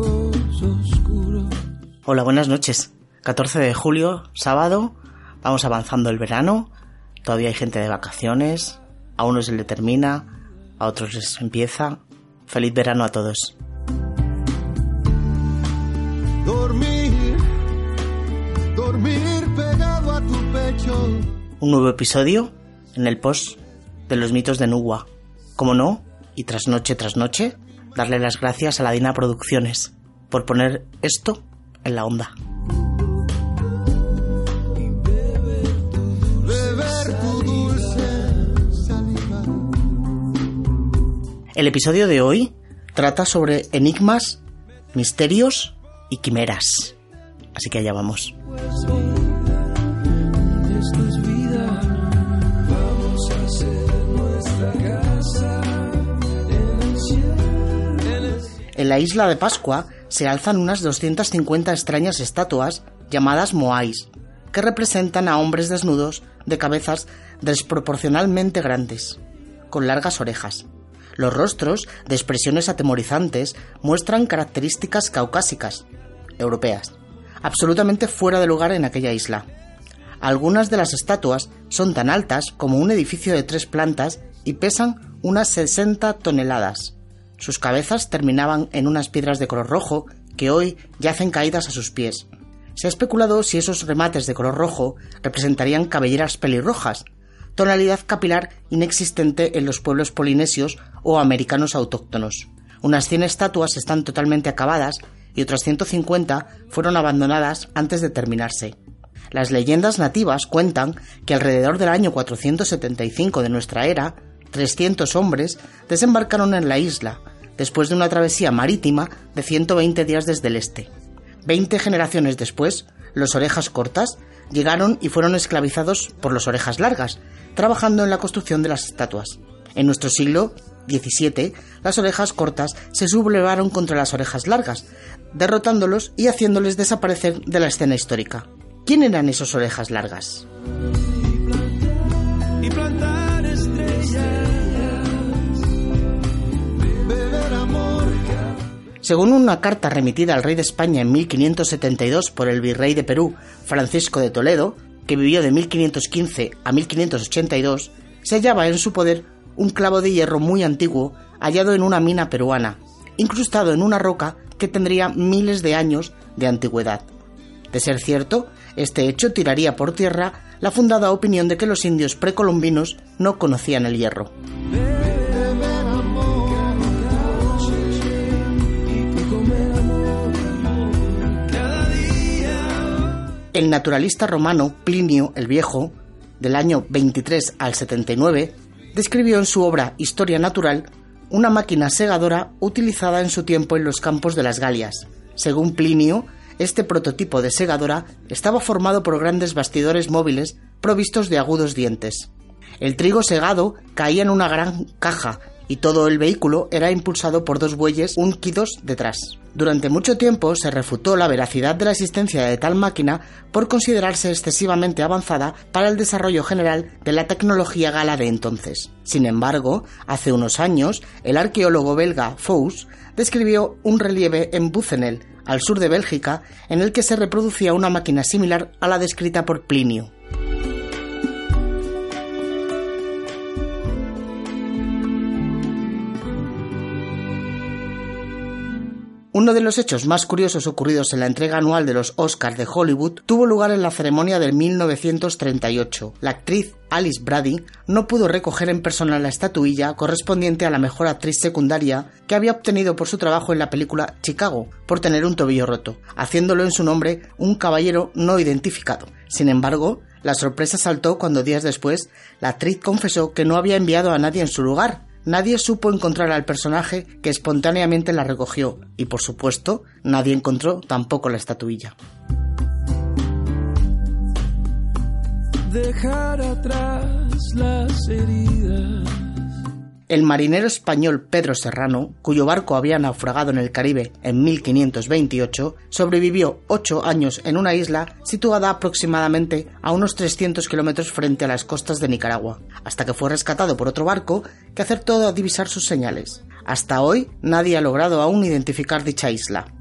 ojos oscuros. Hola, buenas noches. 14 de julio, sábado, vamos avanzando el verano, todavía hay gente de vacaciones, a unos se le termina, a otros les empieza. Feliz verano a todos. Dormir, dormir pegado a tu pecho. Un nuevo episodio en el post de los mitos de Nuwa. Como no, y tras noche tras noche, darle las gracias a la Dina Producciones por poner esto en la onda. El episodio de hoy trata sobre enigmas, misterios y quimeras. Así que allá vamos. La isla de Pascua se alzan unas 250 extrañas estatuas llamadas moais, que representan a hombres desnudos de cabezas desproporcionalmente grandes, con largas orejas. Los rostros, de expresiones atemorizantes, muestran características caucásicas, europeas, absolutamente fuera de lugar en aquella isla. Algunas de las estatuas son tan altas como un edificio de tres plantas y pesan unas 60 toneladas. Sus cabezas terminaban en unas piedras de color rojo que hoy yacen caídas a sus pies. Se ha especulado si esos remates de color rojo representarían cabelleras pelirrojas, tonalidad capilar inexistente en los pueblos polinesios o americanos autóctonos. Unas 100 estatuas están totalmente acabadas y otras 150 fueron abandonadas antes de terminarse. Las leyendas nativas cuentan que alrededor del año 475 de nuestra era, 300 hombres desembarcaron en la isla, después de una travesía marítima de 120 días desde el este. Veinte generaciones después, los orejas cortas llegaron y fueron esclavizados por los orejas largas, trabajando en la construcción de las estatuas. En nuestro siglo XVII, las orejas cortas se sublevaron contra las orejas largas, derrotándolos y haciéndoles desaparecer de la escena histórica. ¿Quién eran esos orejas largas? Según una carta remitida al rey de España en 1572 por el virrey de Perú, Francisco de Toledo, que vivió de 1515 a 1582, se hallaba en su poder un clavo de hierro muy antiguo hallado en una mina peruana, incrustado en una roca que tendría miles de años de antigüedad. De ser cierto, este hecho tiraría por tierra la fundada opinión de que los indios precolombinos no conocían el hierro. El naturalista romano Plinio el Viejo, del año 23 al 79, describió en su obra Historia Natural una máquina segadora utilizada en su tiempo en los campos de las Galias. Según Plinio, este prototipo de segadora estaba formado por grandes bastidores móviles provistos de agudos dientes. El trigo segado caía en una gran caja y todo el vehículo era impulsado por dos bueyes unquidos detrás. Durante mucho tiempo se refutó la veracidad de la existencia de tal máquina por considerarse excesivamente avanzada para el desarrollo general de la tecnología gala de entonces. Sin embargo, hace unos años, el arqueólogo belga Fous describió un relieve en Bucenel, al sur de Bélgica, en el que se reproducía una máquina similar a la descrita por Plinio. Uno de los hechos más curiosos ocurridos en la entrega anual de los Oscars de Hollywood tuvo lugar en la ceremonia de 1938. La actriz Alice Brady no pudo recoger en persona la estatuilla correspondiente a la mejor actriz secundaria que había obtenido por su trabajo en la película Chicago, por tener un tobillo roto, haciéndolo en su nombre un caballero no identificado. Sin embargo, la sorpresa saltó cuando días después la actriz confesó que no había enviado a nadie en su lugar, Nadie supo encontrar al personaje que espontáneamente la recogió y, por supuesto, nadie encontró tampoco la estatuilla. Dejar atrás las heridas. El marinero español Pedro Serrano, cuyo barco había naufragado en el Caribe en 1528, sobrevivió ocho años en una isla situada aproximadamente a unos 300 kilómetros frente a las costas de Nicaragua, hasta que fue rescatado por otro barco que acertó a divisar sus señales. Hasta hoy nadie ha logrado aún identificar dicha isla.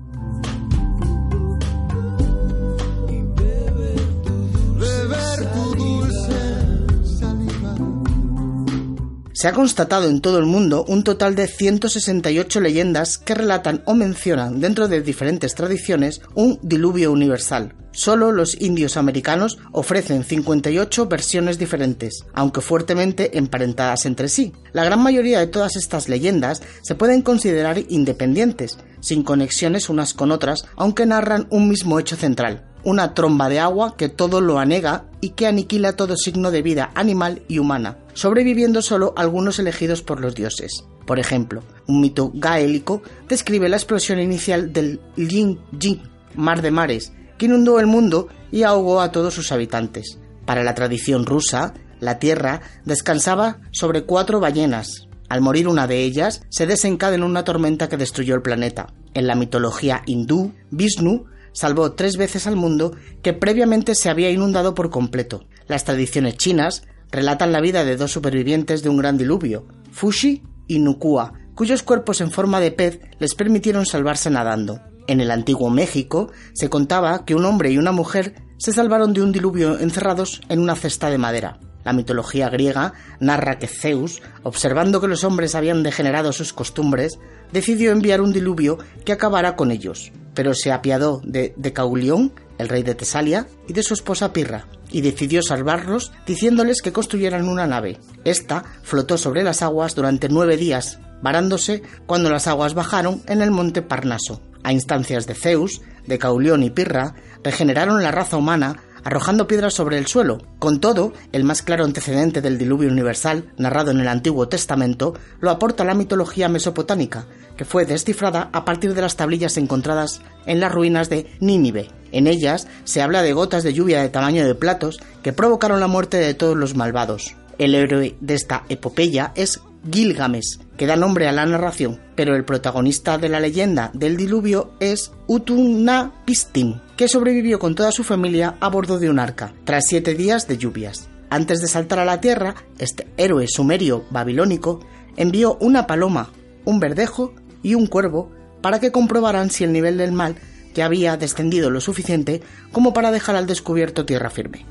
Se ha constatado en todo el mundo un total de 168 leyendas que relatan o mencionan dentro de diferentes tradiciones un diluvio universal. Solo los indios americanos ofrecen 58 versiones diferentes, aunque fuertemente emparentadas entre sí. La gran mayoría de todas estas leyendas se pueden considerar independientes, sin conexiones unas con otras, aunque narran un mismo hecho central, una tromba de agua que todo lo anega y que aniquila todo signo de vida animal y humana, sobreviviendo solo algunos elegidos por los dioses. Por ejemplo, un mito gaélico describe la explosión inicial del Yin Jin, mar de mares, que inundó el mundo y ahogó a todos sus habitantes. Para la tradición rusa, la Tierra descansaba sobre cuatro ballenas. Al morir una de ellas, se desencadenó una tormenta que destruyó el planeta. En la mitología hindú, Vishnu salvó tres veces al mundo que previamente se había inundado por completo. Las tradiciones chinas relatan la vida de dos supervivientes de un gran diluvio, Fushi y Nukua, cuyos cuerpos en forma de pez les permitieron salvarse nadando. En el antiguo México se contaba que un hombre y una mujer se salvaron de un diluvio encerrados en una cesta de madera. La mitología griega narra que Zeus, observando que los hombres habían degenerado sus costumbres, decidió enviar un diluvio que acabara con ellos, pero se apiadó de Decaulión, el rey de Tesalia, y de su esposa Pirra, y decidió salvarlos diciéndoles que construyeran una nave. Esta flotó sobre las aguas durante nueve días, varándose cuando las aguas bajaron en el monte Parnaso. A instancias de Zeus, Decaulión y Pirra regeneraron la raza humana arrojando piedras sobre el suelo. Con todo, el más claro antecedente del diluvio universal, narrado en el Antiguo Testamento, lo aporta la mitología mesopotámica, que fue descifrada a partir de las tablillas encontradas en las ruinas de Nínive. En ellas se habla de gotas de lluvia de tamaño de platos que provocaron la muerte de todos los malvados. El héroe de esta epopeya es Gilgamesh, que da nombre a la narración, pero el protagonista de la leyenda del diluvio es Utunapistim, que sobrevivió con toda su familia a bordo de un arca, tras siete días de lluvias. Antes de saltar a la tierra, este héroe sumerio babilónico envió una paloma, un verdejo y un cuervo para que comprobaran si el nivel del mal ya había descendido lo suficiente como para dejar al descubierto tierra firme.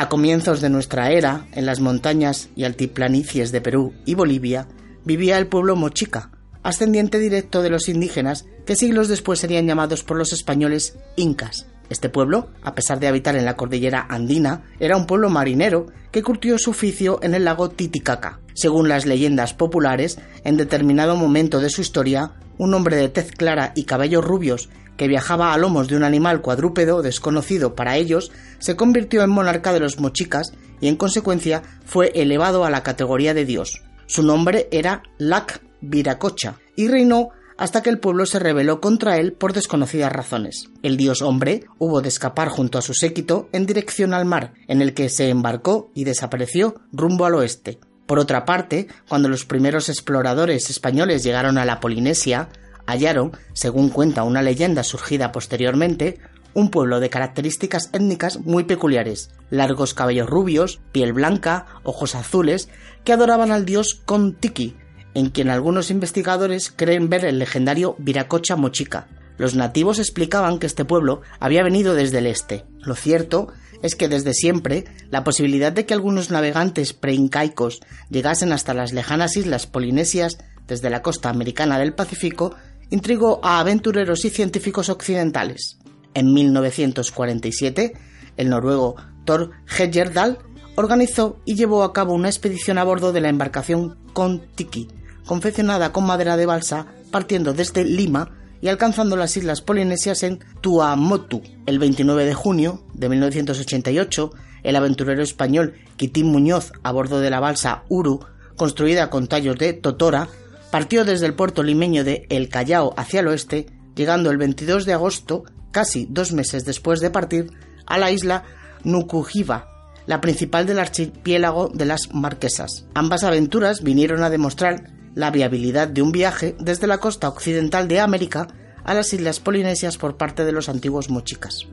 A comienzos de nuestra era, en las montañas y altiplanicies de Perú y Bolivia, vivía el pueblo mochica, ascendiente directo de los indígenas que siglos después serían llamados por los españoles incas. Este pueblo, a pesar de habitar en la cordillera andina, era un pueblo marinero que curtió su oficio en el lago Titicaca. Según las leyendas populares, en determinado momento de su historia, un hombre de tez clara y cabellos rubios que viajaba a lomos de un animal cuadrúpedo desconocido para ellos, se convirtió en monarca de los mochicas y en consecuencia fue elevado a la categoría de dios. Su nombre era Lac Viracocha y reinó hasta que el pueblo se rebeló contra él por desconocidas razones. El dios hombre hubo de escapar junto a su séquito en dirección al mar, en el que se embarcó y desapareció rumbo al oeste. Por otra parte, cuando los primeros exploradores españoles llegaron a la Polinesia, hallaron, según cuenta una leyenda surgida posteriormente, un pueblo de características étnicas muy peculiares, largos cabellos rubios, piel blanca, ojos azules, que adoraban al dios Contiki, en quien algunos investigadores creen ver el legendario Viracocha Mochica. Los nativos explicaban que este pueblo había venido desde el este. Lo cierto es que desde siempre la posibilidad de que algunos navegantes preincaicos llegasen hasta las lejanas islas polinesias desde la costa americana del Pacífico intrigó a aventureros y científicos occidentales. En 1947, el noruego Thor Heyerdahl organizó y llevó a cabo una expedición a bordo de la embarcación Kon-Tiki, confeccionada con madera de balsa, partiendo desde Lima y alcanzando las islas polinesias en Tuamotu. El 29 de junio de 1988, el aventurero español Quitín Muñoz, a bordo de la balsa Uru, construida con tallos de totora, partió desde el puerto limeño de El Callao hacia el oeste, llegando el 22 de agosto casi dos meses después de partir, a la isla Nukuhiva, la principal del archipiélago de las Marquesas. Ambas aventuras vinieron a demostrar la viabilidad de un viaje desde la costa occidental de América a las islas polinesias por parte de los antiguos mochicas.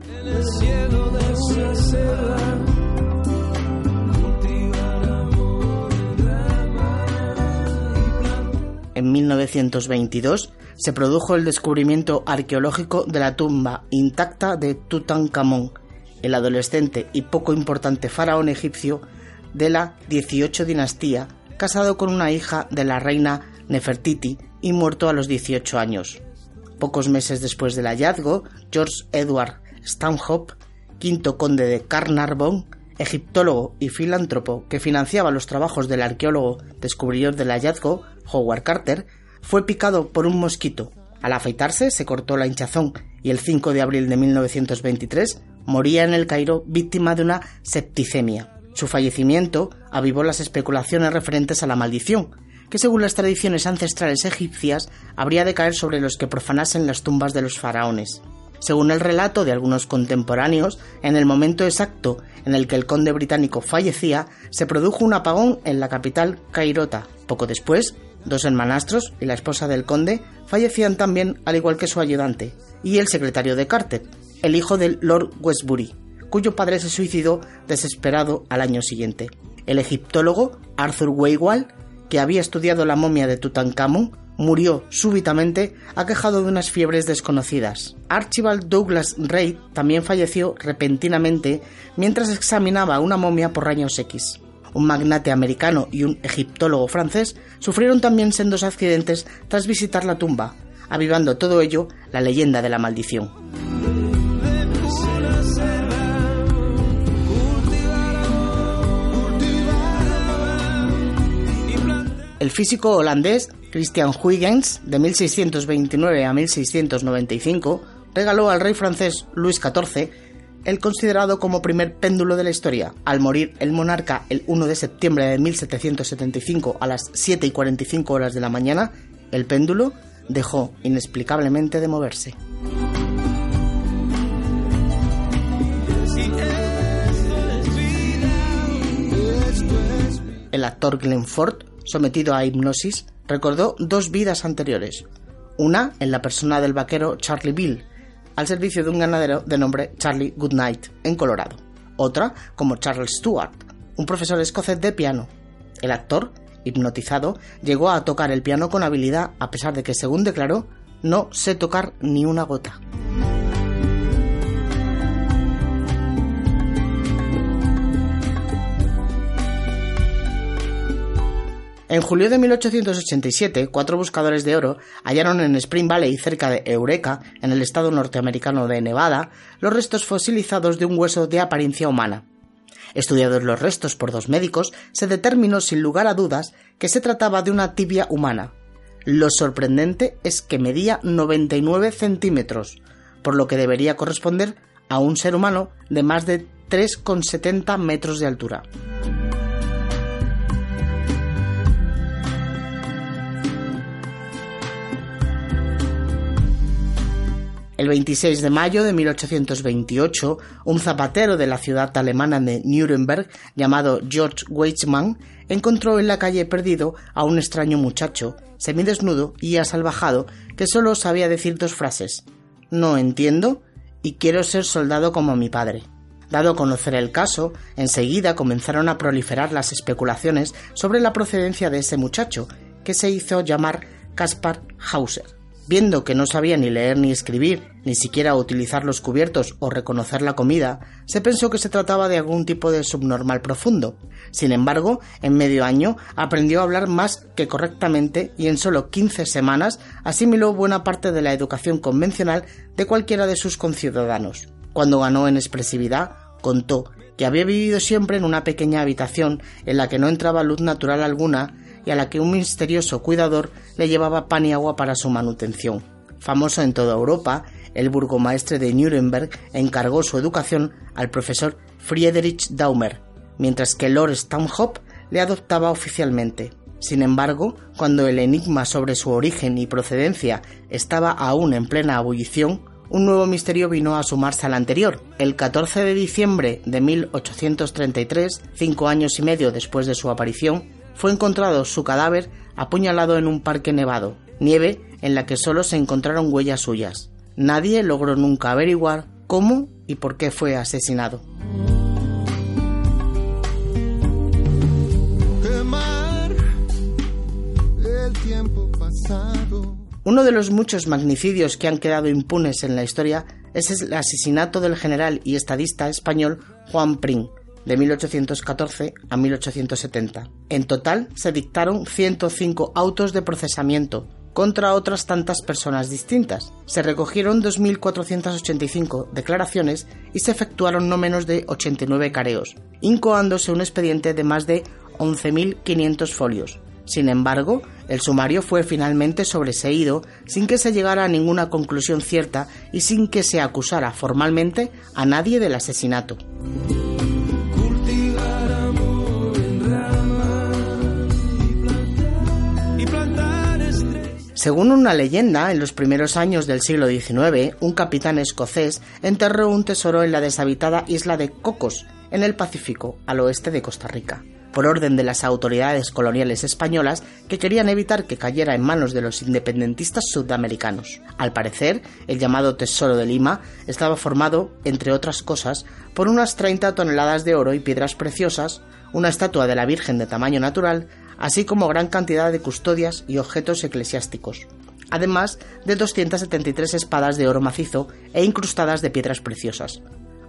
1922 se produjo el descubrimiento arqueológico de la tumba intacta de Tutankamón, el adolescente y poco importante faraón egipcio de la 18 dinastía, casado con una hija de la reina Nefertiti y muerto a los 18 años. Pocos meses después del hallazgo, George Edward Stanhope, quinto conde de Carnarvon, egiptólogo y filántropo que financiaba los trabajos del arqueólogo descubridor del hallazgo, Howard Carter, fue picado por un mosquito. Al afeitarse se cortó la hinchazón y el 5 de abril de 1923 moría en el Cairo víctima de una septicemia. Su fallecimiento avivó las especulaciones referentes a la maldición, que según las tradiciones ancestrales egipcias habría de caer sobre los que profanasen las tumbas de los faraones. Según el relato de algunos contemporáneos, en el momento exacto en el que el conde británico fallecía, se produjo un apagón en la capital cairota. Poco después, dos hermanastros y la esposa del conde fallecían también, al igual que su ayudante, y el secretario de Carter, el hijo del Lord Westbury, cuyo padre se suicidó desesperado al año siguiente. El egiptólogo Arthur Weigwall, que había estudiado la momia de Tutankamón, murió súbitamente aquejado de unas fiebres desconocidas. Archibald Douglas Reid también falleció repentinamente mientras examinaba una momia por rayos X. Un magnate americano y un egiptólogo francés sufrieron también sendos accidentes tras visitar la tumba, avivando todo ello la leyenda de la maldición. El físico holandés Christian Huygens, de 1629 a 1695, regaló al rey francés Luis XIV el considerado como primer péndulo de la historia. Al morir el monarca el 1 de septiembre de 1775 a las 7 y 45 horas de la mañana, el péndulo dejó inexplicablemente de moverse. El actor Glenn Ford, sometido a hipnosis, recordó dos vidas anteriores, una en la persona del vaquero Charlie Bill, al servicio de un ganadero de nombre Charlie Goodnight, en Colorado, otra como Charles Stewart, un profesor escocés de piano. El actor, hipnotizado, llegó a tocar el piano con habilidad a pesar de que, según declaró, no sé tocar ni una gota. En julio de 1887, cuatro buscadores de oro hallaron en Spring Valley, cerca de Eureka, en el estado norteamericano de Nevada, los restos fosilizados de un hueso de apariencia humana. Estudiados los restos por dos médicos, se determinó sin lugar a dudas que se trataba de una tibia humana. Lo sorprendente es que medía 99 centímetros, por lo que debería corresponder a un ser humano de más de 3,70 metros de altura. El 26 de mayo de 1828, un zapatero de la ciudad alemana de Nuremberg, llamado George Weitzmann, encontró en la calle perdido a un extraño muchacho, semidesnudo y asalvajado, que solo sabía decir dos frases: No entiendo y quiero ser soldado como mi padre. Dado a conocer el caso, enseguida comenzaron a proliferar las especulaciones sobre la procedencia de ese muchacho, que se hizo llamar Kaspar Hauser. Viendo que no sabía ni leer ni escribir, ni siquiera utilizar los cubiertos o reconocer la comida, se pensó que se trataba de algún tipo de subnormal profundo. Sin embargo, en medio año aprendió a hablar más que correctamente y en solo 15 semanas asimiló buena parte de la educación convencional de cualquiera de sus conciudadanos. Cuando ganó en expresividad, contó que había vivido siempre en una pequeña habitación en la que no entraba luz natural alguna y a la que un misterioso cuidador le llevaba pan y agua para su manutención. Famoso en toda Europa, el burgomaestre de Nuremberg encargó su educación al profesor Friedrich Daumer, mientras que Lord Stanhope le adoptaba oficialmente. Sin embargo, cuando el enigma sobre su origen y procedencia estaba aún en plena ebullición, un nuevo misterio vino a sumarse al anterior. El 14 de diciembre de 1833, cinco años y medio después de su aparición, fue encontrado su cadáver apuñalado en un parque nevado, nieve en la que solo se encontraron huellas suyas. Nadie logró nunca averiguar cómo y por qué fue asesinado. Uno de los muchos magnicidios que han quedado impunes en la historia es el asesinato del general y estadista español Juan Prim, de 1814 a 1870. En total se dictaron 105 autos de procesamiento contra otras tantas personas distintas. Se recogieron 2.485 declaraciones y se efectuaron no menos de 89 careos, incoándose un expediente de más de 11.500 folios. Sin embargo, el sumario fue finalmente sobreseído sin que se llegara a ninguna conclusión cierta y sin que se acusara formalmente a nadie del asesinato. Según una leyenda, en los primeros años del siglo XIX, un capitán escocés enterró un tesoro en la deshabitada isla de Cocos, en el Pacífico, al oeste de Costa Rica por orden de las autoridades coloniales españolas que querían evitar que cayera en manos de los independentistas sudamericanos. Al parecer, el llamado Tesoro de Lima estaba formado, entre otras cosas, por unas 30 toneladas de oro y piedras preciosas, una estatua de la Virgen de tamaño natural, así como gran cantidad de custodias y objetos eclesiásticos, además de 273 espadas de oro macizo e incrustadas de piedras preciosas.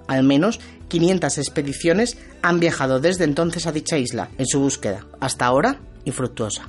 Al menos 500 expediciones han viajado desde entonces a dicha isla en su búsqueda, hasta ahora infructuosa.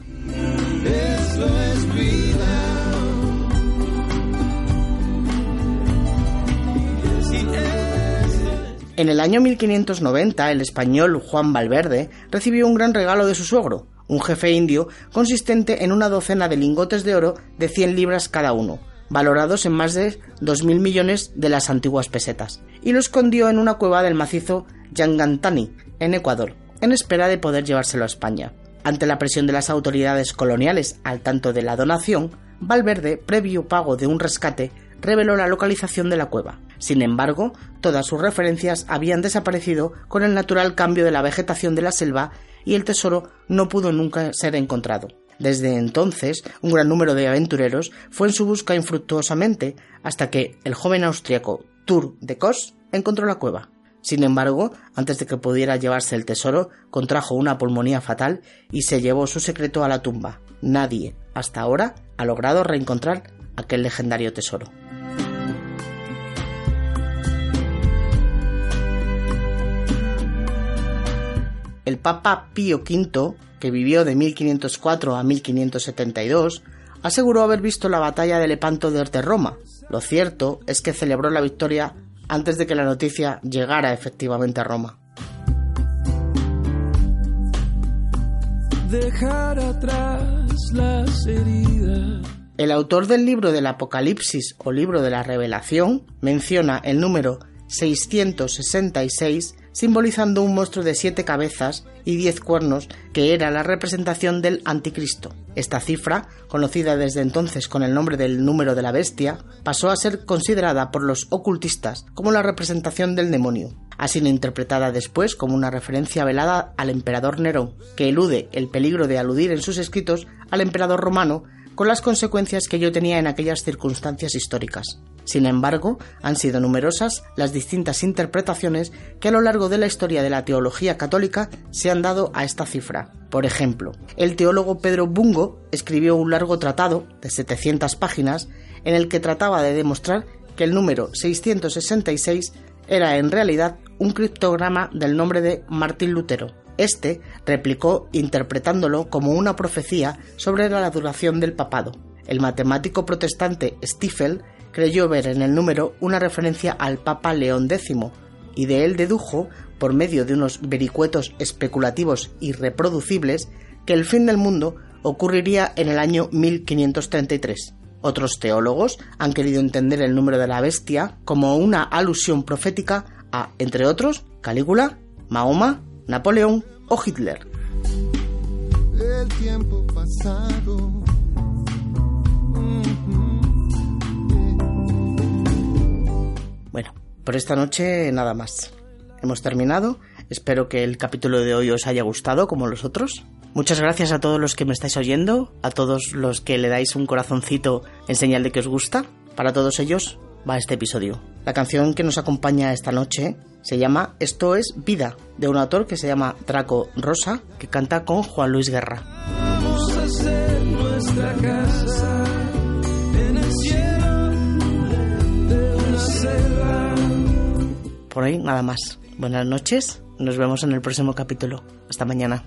En el año 1590, el español Juan Valverde recibió un gran regalo de su suegro, un jefe indio consistente en una docena de lingotes de oro de 100 libras cada uno, valorados en más de 2.000 millones de las antiguas pesetas, y lo escondió en una cueva del macizo Yangantani, en Ecuador, en espera de poder llevárselo a España. Ante la presión de las autoridades coloniales al tanto de la donación, Valverde, previo pago de un rescate, reveló la localización de la cueva. Sin embargo, todas sus referencias habían desaparecido con el natural cambio de la vegetación de la selva y el tesoro no pudo nunca ser encontrado. Desde entonces, un gran número de aventureros fue en su busca infructuosamente hasta que el joven austriaco Tour de Kos encontró la cueva. Sin embargo, antes de que pudiera llevarse el tesoro, contrajo una pulmonía fatal y se llevó su secreto a la tumba. Nadie, hasta ahora, ha logrado reencontrar aquel legendario tesoro. El Papa Pío V que vivió de 1504 a 1572, aseguró haber visto la batalla de Lepanto de Roma. Lo cierto es que celebró la victoria antes de que la noticia llegara efectivamente a Roma. Dejar atrás las heridas. El autor del libro del Apocalipsis o libro de la Revelación menciona el número 666 simbolizando un monstruo de siete cabezas y diez cuernos que era la representación del anticristo. Esta cifra, conocida desde entonces con el nombre del número de la bestia, pasó a ser considerada por los ocultistas como la representación del demonio. Ha sido interpretada después como una referencia velada al emperador Nerón, que elude el peligro de aludir en sus escritos al emperador romano con las consecuencias que ello tenía en aquellas circunstancias históricas. Sin embargo, han sido numerosas las distintas interpretaciones que a lo largo de la historia de la teología católica se han dado a esta cifra. Por ejemplo, el teólogo Pedro Bungo escribió un largo tratado de 700 páginas en el que trataba de demostrar que el número 666 era en realidad un criptograma del nombre de Martín Lutero. Este replicó interpretándolo como una profecía sobre la duración del papado. El matemático protestante Stiefel creyó ver en el número una referencia al Papa León X y de él dedujo, por medio de unos vericuetos especulativos irreproducibles, que el fin del mundo ocurriría en el año 1533. Otros teólogos han querido entender el número de la bestia como una alusión profética a, entre otros, Calígula, Mahoma, Napoleón o Hitler. El tiempo pasado Bueno, por esta noche nada más. Hemos terminado. Espero que el capítulo de hoy os haya gustado como los otros. Muchas gracias a todos los que me estáis oyendo, a todos los que le dais un corazoncito en señal de que os gusta. Para todos ellos va este episodio. La canción que nos acompaña esta noche se llama Esto es Vida, de un autor que se llama Draco Rosa, que canta con Juan Luis Guerra. Vamos a hacer nuestra casa en el cielo de una selva. Por hoy nada más. Buenas noches, nos vemos en el próximo capítulo. Hasta mañana.